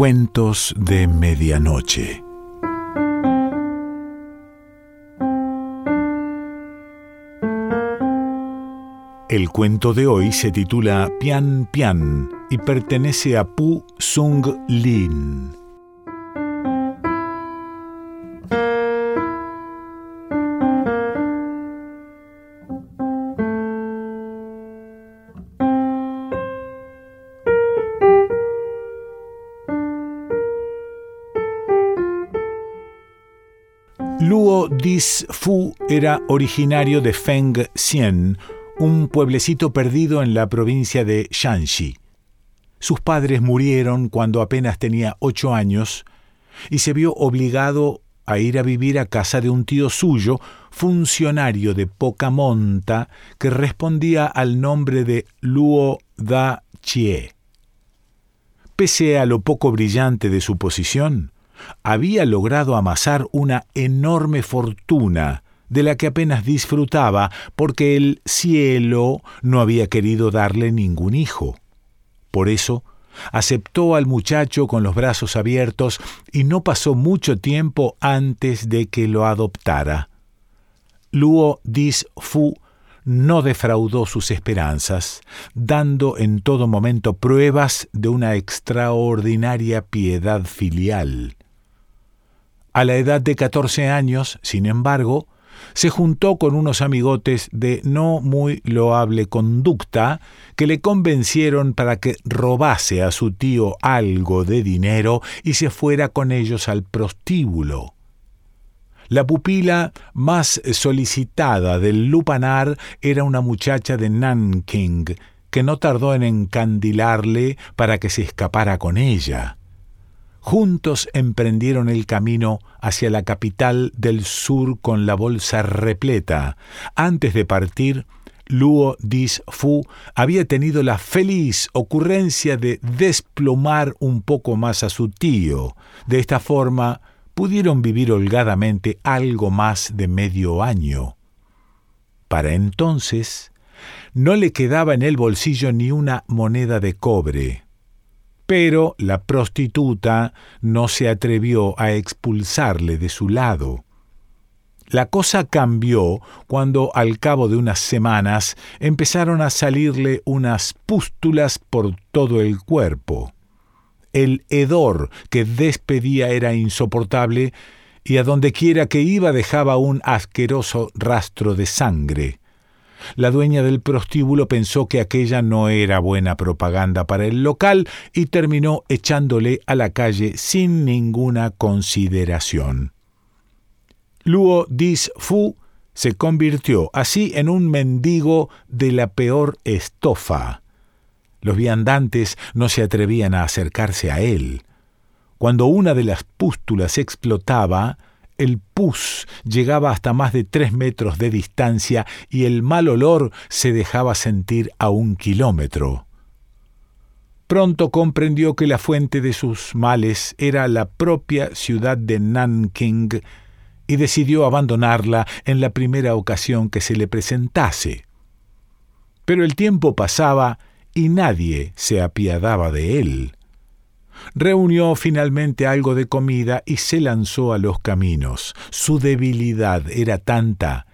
Cuentos de Medianoche. El cuento de hoy se titula Pian Pian y pertenece a Pu Sung Lin. Fu era originario de Feng Xian, un pueblecito perdido en la provincia de Shanxi. Sus padres murieron cuando apenas tenía ocho años y se vio obligado a ir a vivir a casa de un tío suyo, funcionario de poca monta, que respondía al nombre de Luo Da Chie. Pese a lo poco brillante de su posición, había logrado amasar una enorme fortuna, de la que apenas disfrutaba porque el cielo no había querido darle ningún hijo. Por eso, aceptó al muchacho con los brazos abiertos y no pasó mucho tiempo antes de que lo adoptara. Luo Dis Fu no defraudó sus esperanzas, dando en todo momento pruebas de una extraordinaria piedad filial. A la edad de 14 años, sin embargo, se juntó con unos amigotes de no muy loable conducta que le convencieron para que robase a su tío algo de dinero y se fuera con ellos al prostíbulo. La pupila más solicitada del lupanar era una muchacha de Nanking, que no tardó en encandilarle para que se escapara con ella. Juntos emprendieron el camino hacia la capital del sur con la bolsa repleta. Antes de partir, Luo Dis Fu había tenido la feliz ocurrencia de desplomar un poco más a su tío. De esta forma pudieron vivir holgadamente algo más de medio año. Para entonces no le quedaba en el bolsillo ni una moneda de cobre pero la prostituta no se atrevió a expulsarle de su lado. La cosa cambió cuando al cabo de unas semanas empezaron a salirle unas pústulas por todo el cuerpo. El hedor que despedía era insoportable y a donde quiera que iba dejaba un asqueroso rastro de sangre. La dueña del prostíbulo pensó que aquella no era buena propaganda para el local y terminó echándole a la calle sin ninguna consideración. Luo Dis Fu se convirtió así en un mendigo de la peor estofa. Los viandantes no se atrevían a acercarse a él. Cuando una de las pústulas explotaba, el pus llegaba hasta más de tres metros de distancia y el mal olor se dejaba sentir a un kilómetro. Pronto comprendió que la fuente de sus males era la propia ciudad de Nanking y decidió abandonarla en la primera ocasión que se le presentase. Pero el tiempo pasaba y nadie se apiadaba de él reunió finalmente algo de comida y se lanzó a los caminos. Su debilidad era tanta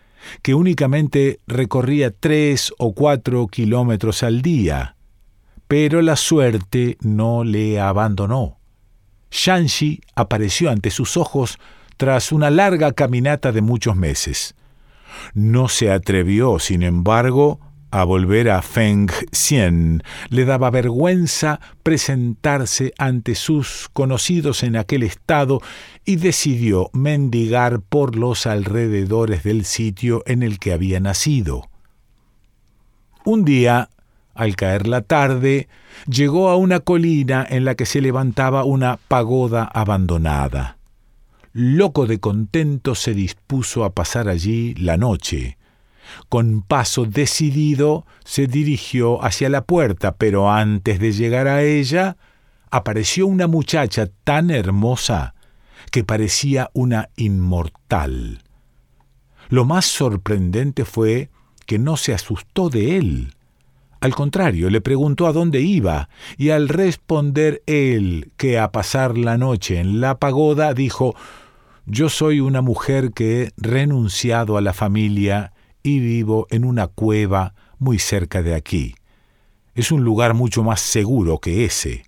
que únicamente recorría tres o cuatro kilómetros al día. Pero la suerte no le abandonó. Shanxi apareció ante sus ojos tras una larga caminata de muchos meses. No se atrevió, sin embargo, a volver a Feng Xian. Le daba vergüenza presentarse ante sus conocidos en aquel estado y decidió mendigar por los alrededores del sitio en el que había nacido. Un día, al caer la tarde, llegó a una colina en la que se levantaba una pagoda abandonada. Loco de contento se dispuso a pasar allí la noche. Con paso decidido se dirigió hacia la puerta, pero antes de llegar a ella, apareció una muchacha tan hermosa que parecía una inmortal. Lo más sorprendente fue que no se asustó de él. Al contrario, le preguntó a dónde iba, y al responder él que a pasar la noche en la pagoda, dijo Yo soy una mujer que he renunciado a la familia y vivo en una cueva muy cerca de aquí. Es un lugar mucho más seguro que ese.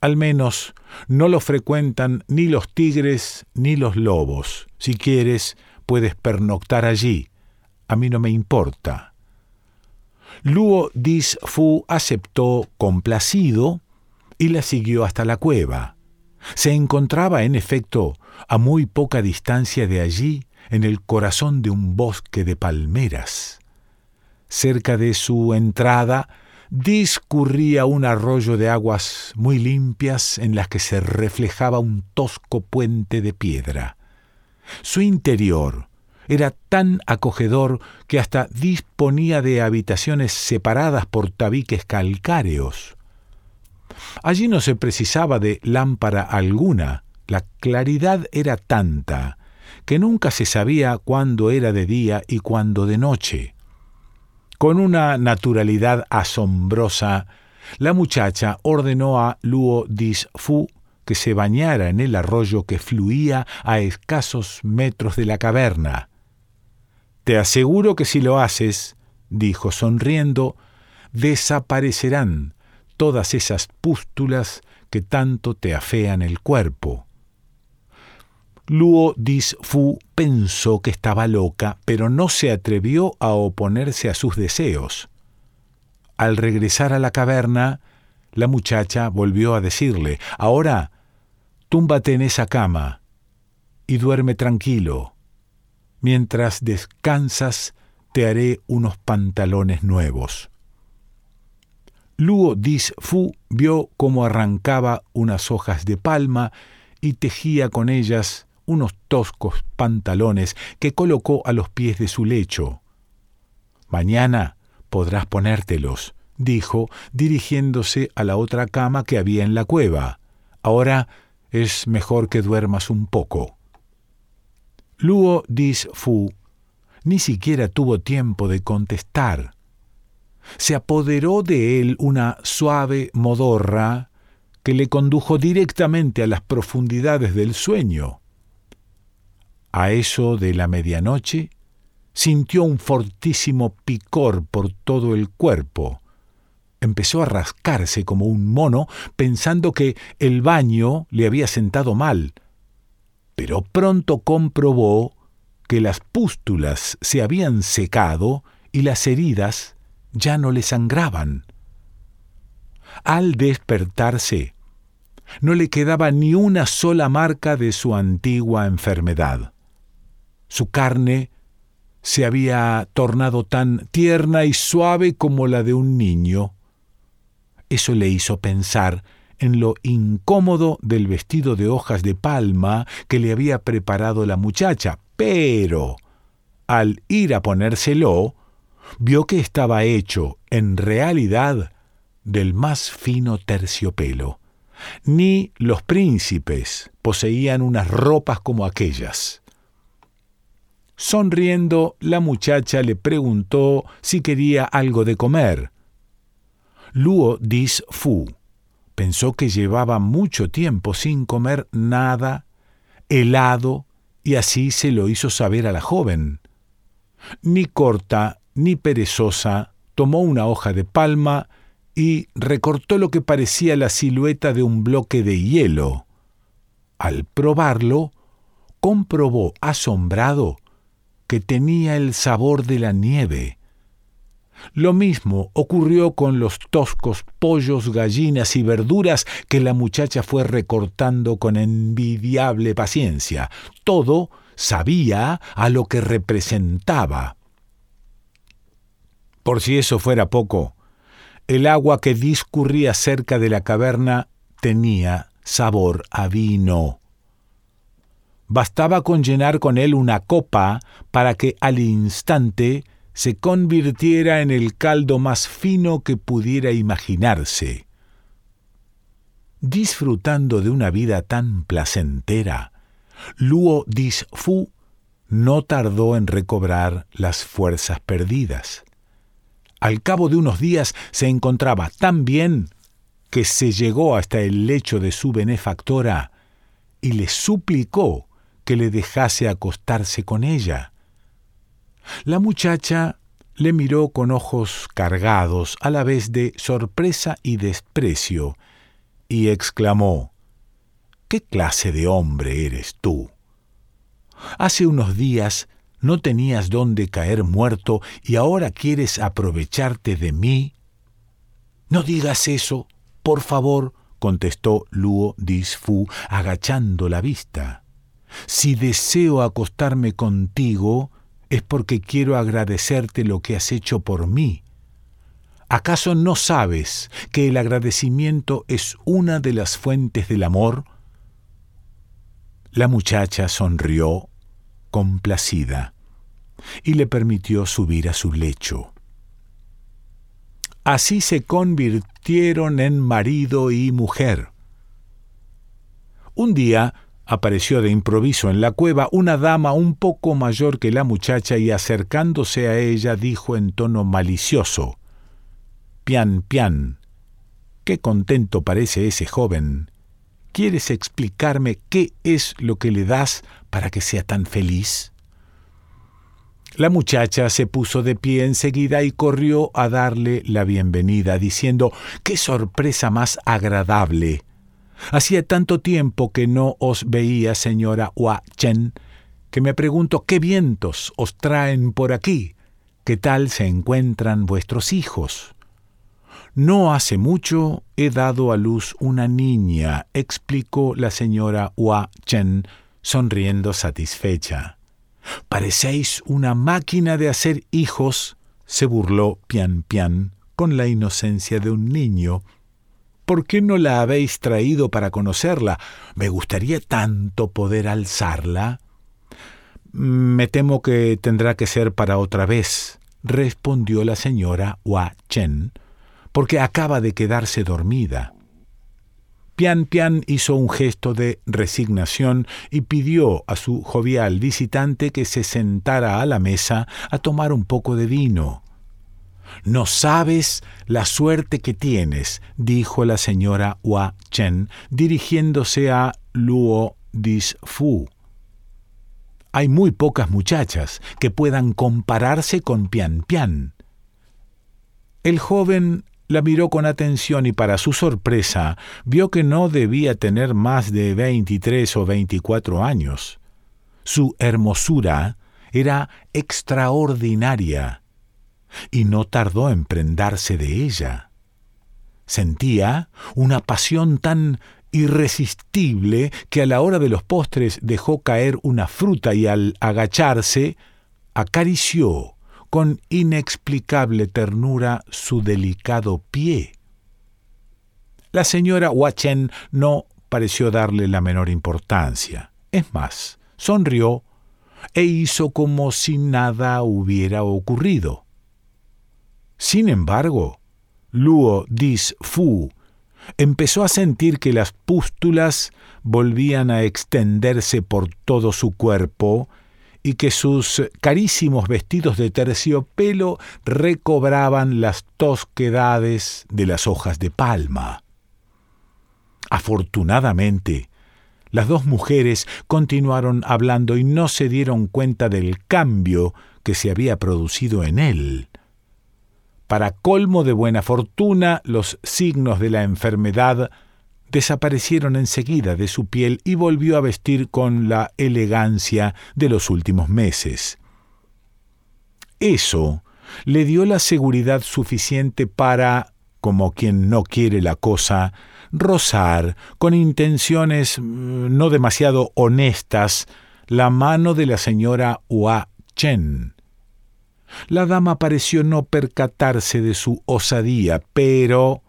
Al menos no lo frecuentan ni los tigres ni los lobos. Si quieres, puedes pernoctar allí. A mí no me importa. Luo Dis Fu aceptó complacido y la siguió hasta la cueva. Se encontraba, en efecto, a muy poca distancia de allí, en el corazón de un bosque de palmeras. Cerca de su entrada discurría un arroyo de aguas muy limpias en las que se reflejaba un tosco puente de piedra. Su interior era tan acogedor que hasta disponía de habitaciones separadas por tabiques calcáreos. Allí no se precisaba de lámpara alguna, la claridad era tanta que nunca se sabía cuándo era de día y cuándo de noche. Con una naturalidad asombrosa, la muchacha ordenó a Luo Dis Fu que se bañara en el arroyo que fluía a escasos metros de la caverna. Te aseguro que si lo haces, dijo sonriendo, desaparecerán todas esas pústulas que tanto te afean el cuerpo. Luo Dis Fu pensó que estaba loca, pero no se atrevió a oponerse a sus deseos. Al regresar a la caverna, la muchacha volvió a decirle, Ahora, túmbate en esa cama y duerme tranquilo. Mientras descansas, te haré unos pantalones nuevos. Luo Dis Fu vio cómo arrancaba unas hojas de palma y tejía con ellas unos toscos pantalones que colocó a los pies de su lecho. Mañana podrás ponértelos, dijo, dirigiéndose a la otra cama que había en la cueva. Ahora es mejor que duermas un poco. Luo Dis Fu ni siquiera tuvo tiempo de contestar. Se apoderó de él una suave modorra que le condujo directamente a las profundidades del sueño. A eso de la medianoche, sintió un fortísimo picor por todo el cuerpo. Empezó a rascarse como un mono, pensando que el baño le había sentado mal. Pero pronto comprobó que las pústulas se habían secado y las heridas ya no le sangraban. Al despertarse, no le quedaba ni una sola marca de su antigua enfermedad. Su carne se había tornado tan tierna y suave como la de un niño. Eso le hizo pensar en lo incómodo del vestido de hojas de palma que le había preparado la muchacha, pero al ir a ponérselo, vio que estaba hecho, en realidad, del más fino terciopelo. Ni los príncipes poseían unas ropas como aquellas. Sonriendo, la muchacha le preguntó si quería algo de comer. Luo Dis Fu pensó que llevaba mucho tiempo sin comer nada, helado, y así se lo hizo saber a la joven. Ni corta ni perezosa, tomó una hoja de palma y recortó lo que parecía la silueta de un bloque de hielo. Al probarlo, comprobó asombrado que tenía el sabor de la nieve. Lo mismo ocurrió con los toscos pollos, gallinas y verduras que la muchacha fue recortando con envidiable paciencia. Todo sabía a lo que representaba. Por si eso fuera poco, el agua que discurría cerca de la caverna tenía sabor a vino. Bastaba con llenar con él una copa para que al instante se convirtiera en el caldo más fino que pudiera imaginarse. Disfrutando de una vida tan placentera, Luo Disfu no tardó en recobrar las fuerzas perdidas. Al cabo de unos días se encontraba tan bien que se llegó hasta el lecho de su benefactora y le suplicó que le dejase acostarse con ella. La muchacha le miró con ojos cargados a la vez de sorpresa y desprecio, y exclamó ¿Qué clase de hombre eres tú? Hace unos días no tenías dónde caer muerto y ahora quieres aprovecharte de mí. No digas eso, por favor, contestó Luo Disfu, agachando la vista. Si deseo acostarme contigo, es porque quiero agradecerte lo que has hecho por mí. ¿Acaso no sabes que el agradecimiento es una de las fuentes del amor? La muchacha sonrió complacida y le permitió subir a su lecho. Así se convirtieron en marido y mujer. Un día apareció de improviso en la cueva una dama un poco mayor que la muchacha y acercándose a ella dijo en tono malicioso Pian, pian, qué contento parece ese joven. ¿Quieres explicarme qué es lo que le das para que sea tan feliz? La muchacha se puso de pie enseguida y corrió a darle la bienvenida, diciendo ¡Qué sorpresa más agradable! Hacía tanto tiempo que no os veía, señora Hua Chen, que me pregunto qué vientos os traen por aquí, qué tal se encuentran vuestros hijos. No hace mucho he dado a luz una niña, explicó la señora Hua Chen, sonriendo satisfecha. Parecéis una máquina de hacer hijos, se burló Pian Pian con la inocencia de un niño. ¿Por qué no la habéis traído para conocerla? Me gustaría tanto poder alzarla. Me temo que tendrá que ser para otra vez, respondió la señora Hua Chen porque acaba de quedarse dormida. Pian Pian hizo un gesto de resignación y pidió a su jovial visitante que se sentara a la mesa a tomar un poco de vino. No sabes la suerte que tienes, dijo la señora Hua Chen, dirigiéndose a Luo Disfu. Hay muy pocas muchachas que puedan compararse con Pian Pian. El joven la miró con atención y para su sorpresa vio que no debía tener más de veintitrés o veinticuatro años. Su hermosura era extraordinaria y no tardó en prendarse de ella. Sentía una pasión tan irresistible que a la hora de los postres dejó caer una fruta y al agacharse acarició con inexplicable ternura su delicado pie. La señora Wachen no pareció darle la menor importancia. Es más, sonrió e hizo como si nada hubiera ocurrido. Sin embargo, Luo Dis Fu empezó a sentir que las pústulas volvían a extenderse por todo su cuerpo y que sus carísimos vestidos de terciopelo recobraban las tosquedades de las hojas de palma. Afortunadamente, las dos mujeres continuaron hablando y no se dieron cuenta del cambio que se había producido en él. Para colmo de buena fortuna, los signos de la enfermedad desaparecieron enseguida de su piel y volvió a vestir con la elegancia de los últimos meses. Eso le dio la seguridad suficiente para, como quien no quiere la cosa, rozar, con intenciones mm, no demasiado honestas, la mano de la señora Hua Chen. La dama pareció no percatarse de su osadía, pero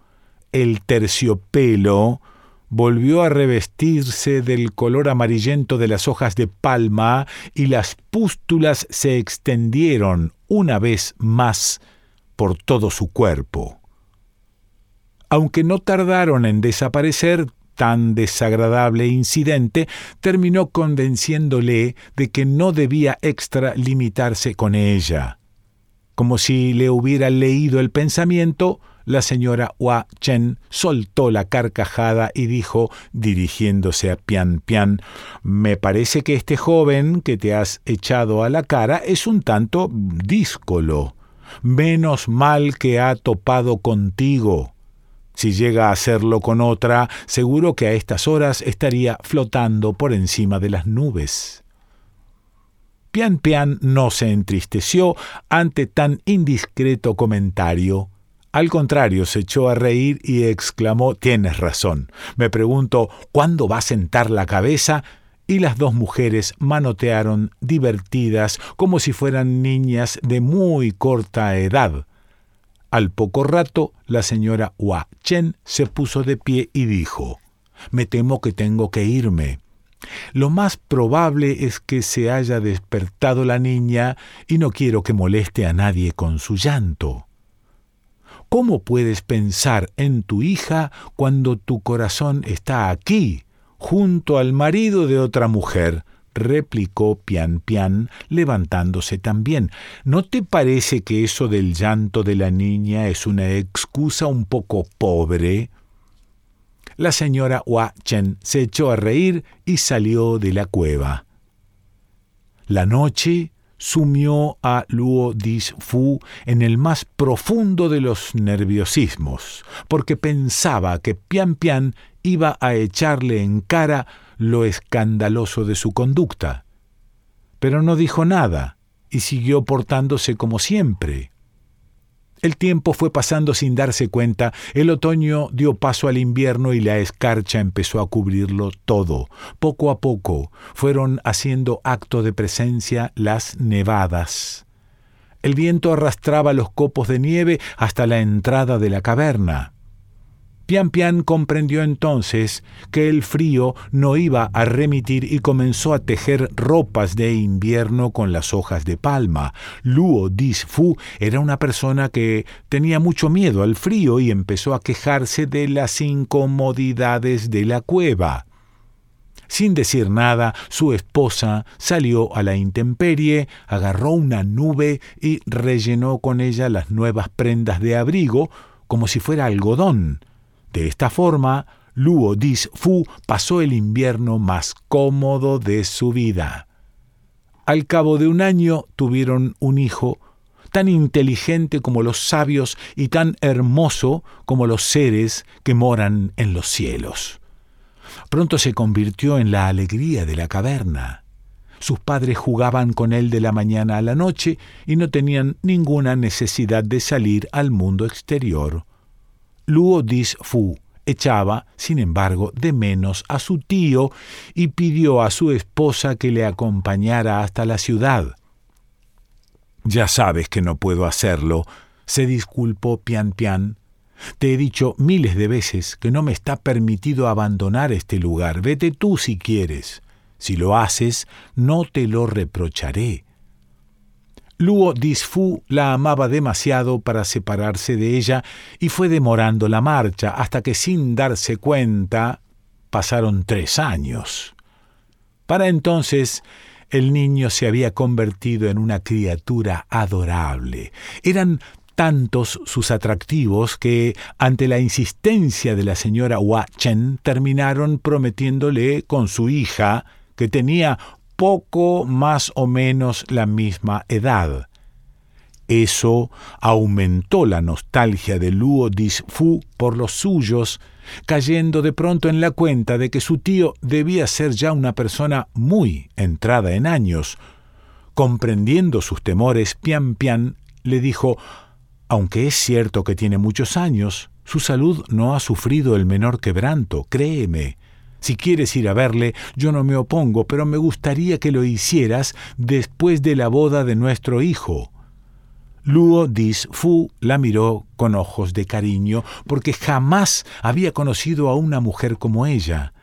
el terciopelo volvió a revestirse del color amarillento de las hojas de palma y las pústulas se extendieron una vez más por todo su cuerpo. Aunque no tardaron en desaparecer, tan desagradable incidente terminó convenciéndole de que no debía extralimitarse con ella. Como si le hubiera leído el pensamiento, la señora Hua Chen soltó la carcajada y dijo, dirigiéndose a Pian Pian, me parece que este joven que te has echado a la cara es un tanto díscolo. Menos mal que ha topado contigo. Si llega a hacerlo con otra, seguro que a estas horas estaría flotando por encima de las nubes. Pian Pian no se entristeció ante tan indiscreto comentario. Al contrario, se echó a reír y exclamó Tienes razón. Me pregunto ¿cuándo va a sentar la cabeza? Y las dos mujeres manotearon divertidas como si fueran niñas de muy corta edad. Al poco rato, la señora Hua Chen se puso de pie y dijo Me temo que tengo que irme. Lo más probable es que se haya despertado la niña y no quiero que moleste a nadie con su llanto. ¿Cómo puedes pensar en tu hija cuando tu corazón está aquí, junto al marido de otra mujer? replicó Pian Pian, levantándose también. ¿No te parece que eso del llanto de la niña es una excusa un poco pobre? La señora Hua Chen se echó a reír y salió de la cueva. La noche sumió a Luo Fu en el más profundo de los nerviosismos, porque pensaba que Pian Pian iba a echarle en cara lo escandaloso de su conducta. Pero no dijo nada y siguió portándose como siempre. El tiempo fue pasando sin darse cuenta, el otoño dio paso al invierno y la escarcha empezó a cubrirlo todo. Poco a poco fueron haciendo acto de presencia las nevadas. El viento arrastraba los copos de nieve hasta la entrada de la caverna. Pian Pian comprendió entonces que el frío no iba a remitir y comenzó a tejer ropas de invierno con las hojas de palma. Luo Fu era una persona que tenía mucho miedo al frío y empezó a quejarse de las incomodidades de la cueva. Sin decir nada, su esposa salió a la intemperie, agarró una nube y rellenó con ella las nuevas prendas de abrigo, como si fuera algodón. De esta forma, Luo Dis Fu pasó el invierno más cómodo de su vida. Al cabo de un año tuvieron un hijo tan inteligente como los sabios y tan hermoso como los seres que moran en los cielos. Pronto se convirtió en la alegría de la caverna. Sus padres jugaban con él de la mañana a la noche y no tenían ninguna necesidad de salir al mundo exterior. Luo Dis Fu echaba, sin embargo, de menos a su tío y pidió a su esposa que le acompañara hasta la ciudad. Ya sabes que no puedo hacerlo, se disculpó Pian Pian. Te he dicho miles de veces que no me está permitido abandonar este lugar. Vete tú si quieres. Si lo haces, no te lo reprocharé. Luo Disfu la amaba demasiado para separarse de ella y fue demorando la marcha hasta que sin darse cuenta pasaron tres años. Para entonces el niño se había convertido en una criatura adorable. Eran tantos sus atractivos que, ante la insistencia de la señora Hua Chen, terminaron prometiéndole con su hija, que tenía poco más o menos la misma edad. Eso aumentó la nostalgia de Luo Disfu por los suyos, cayendo de pronto en la cuenta de que su tío debía ser ya una persona muy entrada en años. Comprendiendo sus temores, Pian Pian le dijo Aunque es cierto que tiene muchos años, su salud no ha sufrido el menor quebranto, créeme. Si quieres ir a verle, yo no me opongo, pero me gustaría que lo hicieras después de la boda de nuestro hijo. Luo Dis Fu la miró con ojos de cariño, porque jamás había conocido a una mujer como ella.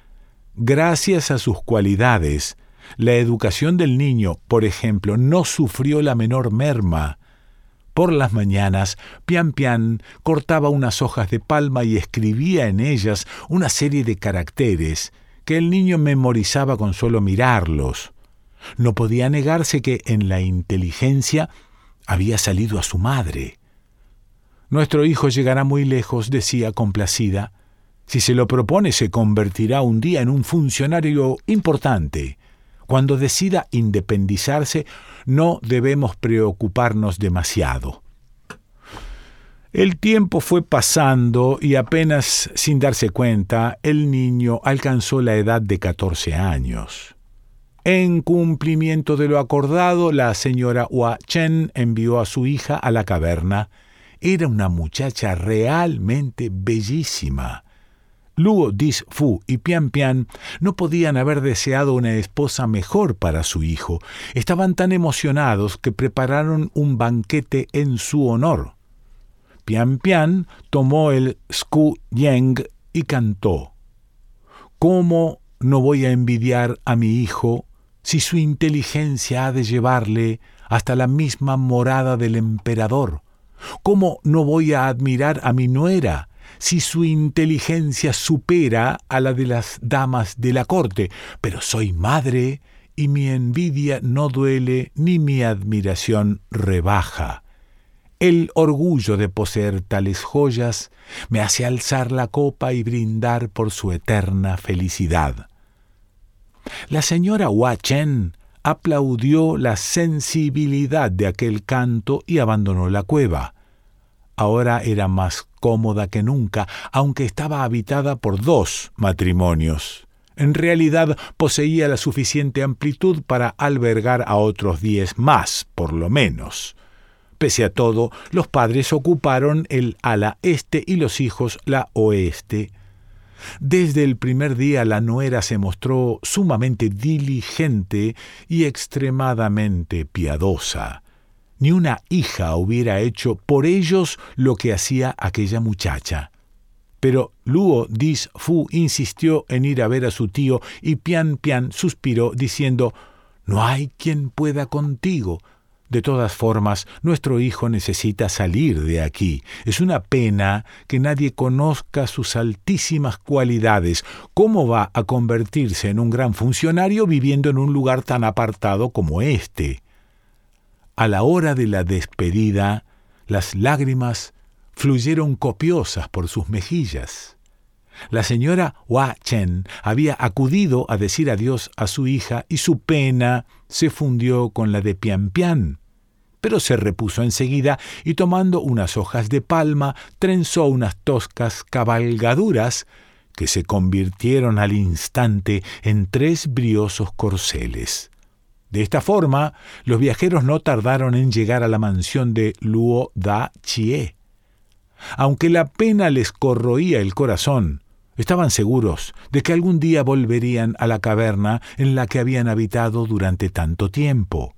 Gracias a sus cualidades, la educación del niño, por ejemplo, no sufrió la menor merma. Por las mañanas, Pian Pian cortaba unas hojas de palma y escribía en ellas una serie de caracteres que el niño memorizaba con solo mirarlos. No podía negarse que en la inteligencia había salido a su madre. Nuestro hijo llegará muy lejos, decía complacida. Si se lo propone, se convertirá un día en un funcionario importante. Cuando decida independizarse, no debemos preocuparnos demasiado. El tiempo fue pasando y apenas sin darse cuenta, el niño alcanzó la edad de 14 años. En cumplimiento de lo acordado, la señora Hua Chen envió a su hija a la caverna. Era una muchacha realmente bellísima. Luo Dis-Fu y Pian Pian no podían haber deseado una esposa mejor para su hijo. Estaban tan emocionados que prepararon un banquete en su honor. Pian Pian tomó el Sku Yeng y cantó. ¿Cómo no voy a envidiar a mi hijo si su inteligencia ha de llevarle hasta la misma morada del emperador? ¿Cómo no voy a admirar a mi nuera si su inteligencia supera a la de las damas de la corte, pero soy madre y mi envidia no duele ni mi admiración rebaja. El orgullo de poseer tales joyas me hace alzar la copa y brindar por su eterna felicidad. La señora Hua Chen aplaudió la sensibilidad de aquel canto y abandonó la cueva. Ahora era más cómoda que nunca, aunque estaba habitada por dos matrimonios. En realidad poseía la suficiente amplitud para albergar a otros diez más, por lo menos. Pese a todo, los padres ocuparon el ala este y los hijos la oeste. Desde el primer día la nuera se mostró sumamente diligente y extremadamente piadosa. Ni una hija hubiera hecho por ellos lo que hacía aquella muchacha. Pero Luo Dis Fu insistió en ir a ver a su tío y Pian Pian suspiró diciendo No hay quien pueda contigo. De todas formas, nuestro hijo necesita salir de aquí. Es una pena que nadie conozca sus altísimas cualidades. ¿Cómo va a convertirse en un gran funcionario viviendo en un lugar tan apartado como este? A la hora de la despedida, las lágrimas fluyeron copiosas por sus mejillas. La señora Hua Chen había acudido a decir adiós a su hija y su pena se fundió con la de Pian Pian. Pero se repuso enseguida y tomando unas hojas de palma trenzó unas toscas cabalgaduras que se convirtieron al instante en tres briosos corceles. De esta forma, los viajeros no tardaron en llegar a la mansión de Luo Da Chie. Aunque la pena les corroía el corazón, estaban seguros de que algún día volverían a la caverna en la que habían habitado durante tanto tiempo.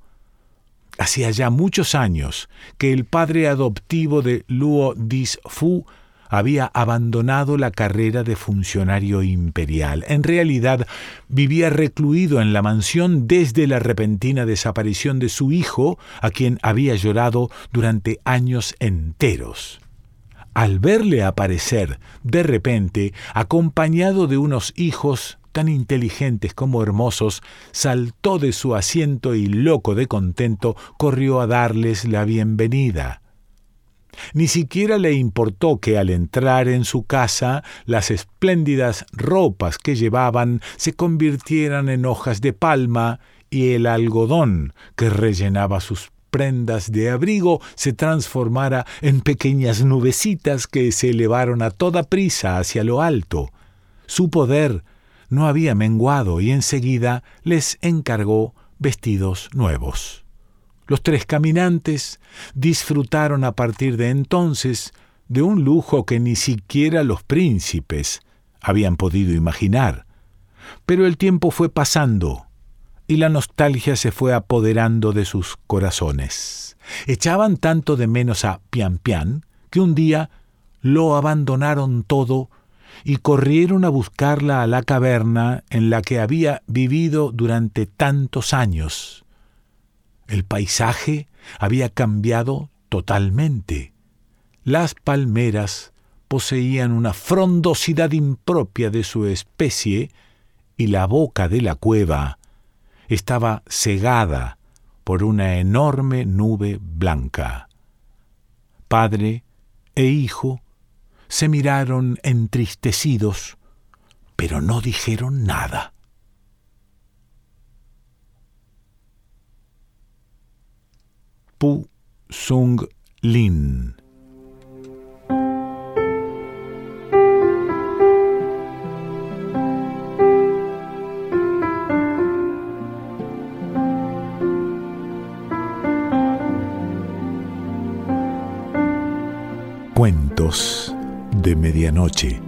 Hacía ya muchos años que el padre adoptivo de Luo Dis Fu había abandonado la carrera de funcionario imperial. En realidad, vivía recluido en la mansión desde la repentina desaparición de su hijo, a quien había llorado durante años enteros. Al verle aparecer de repente, acompañado de unos hijos tan inteligentes como hermosos, saltó de su asiento y loco de contento corrió a darles la bienvenida. Ni siquiera le importó que al entrar en su casa las espléndidas ropas que llevaban se convirtieran en hojas de palma y el algodón que rellenaba sus prendas de abrigo se transformara en pequeñas nubecitas que se elevaron a toda prisa hacia lo alto. Su poder no había menguado y enseguida les encargó vestidos nuevos. Los tres caminantes disfrutaron a partir de entonces de un lujo que ni siquiera los príncipes habían podido imaginar. Pero el tiempo fue pasando y la nostalgia se fue apoderando de sus corazones. Echaban tanto de menos a Pian Pian que un día lo abandonaron todo y corrieron a buscarla a la caverna en la que había vivido durante tantos años. El paisaje había cambiado totalmente. Las palmeras poseían una frondosidad impropia de su especie y la boca de la cueva estaba cegada por una enorme nube blanca. Padre e hijo se miraron entristecidos, pero no dijeron nada. Pu Sung Lin Cuentos de Medianoche.